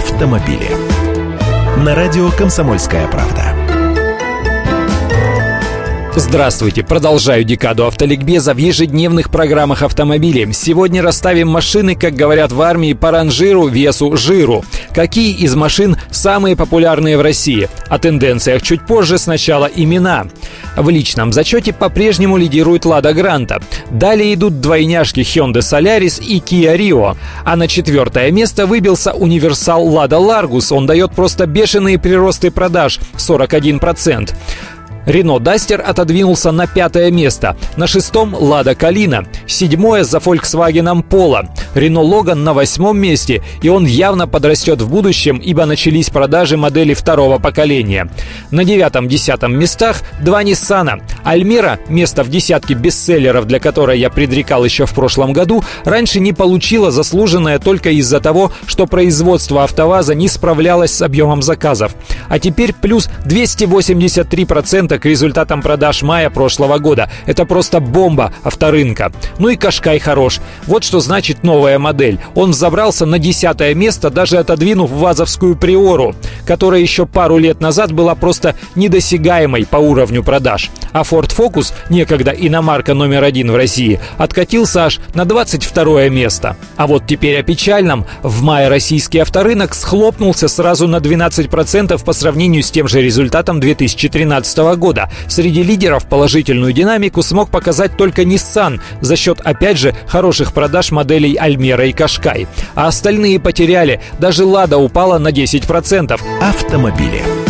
автомобили. На радио «Комсомольская правда». Здравствуйте! Продолжаю декаду автоликбеза в ежедневных программах автомобилей. Сегодня расставим машины, как говорят в армии, по ранжиру, весу, жиру. Какие из машин самые популярные в России? О тенденциях чуть позже, сначала имена. В личном зачете по-прежнему лидирует Лада Гранта. Далее идут двойняшки Hyundai Solaris и Kia Rio. А на четвертое место выбился универсал Lada Largus. Он дает просто бешеные приросты продаж – 41%. Рено Дастер отодвинулся на пятое место. На шестом Лада Калина. Седьмое за Volkswagen Polo. Рено Логан на восьмом месте, и он явно подрастет в будущем, ибо начались продажи модели второго поколения. На девятом-десятом местах два Ниссана. Альмера, место в десятке бестселлеров, для которой я предрекал еще в прошлом году, раньше не получила заслуженное только из-за того, что производство АвтоВАЗа не справлялось с объемом заказов. А теперь плюс 283% к результатам продаж мая прошлого года. Это просто бомба авторынка. Ну и Кашкай хорош. Вот что значит новая модель. Он взобрался на десятое место, даже отодвинув ВАЗовскую Приору, которая еще пару лет назад была просто недосягаемой по уровню продаж. А Ford Focus, некогда иномарка номер один в России, откатился аж на 22 место. А вот теперь о печальном. В мае российский авторынок схлопнулся сразу на 12% по сравнению с тем же результатом 2013 года. Среди лидеров положительную динамику смог показать только Nissan за счет, опять же, хороших продаж моделей Альмера и Кашкай. А остальные потеряли. Даже Лада упала на 10%. Автомобили.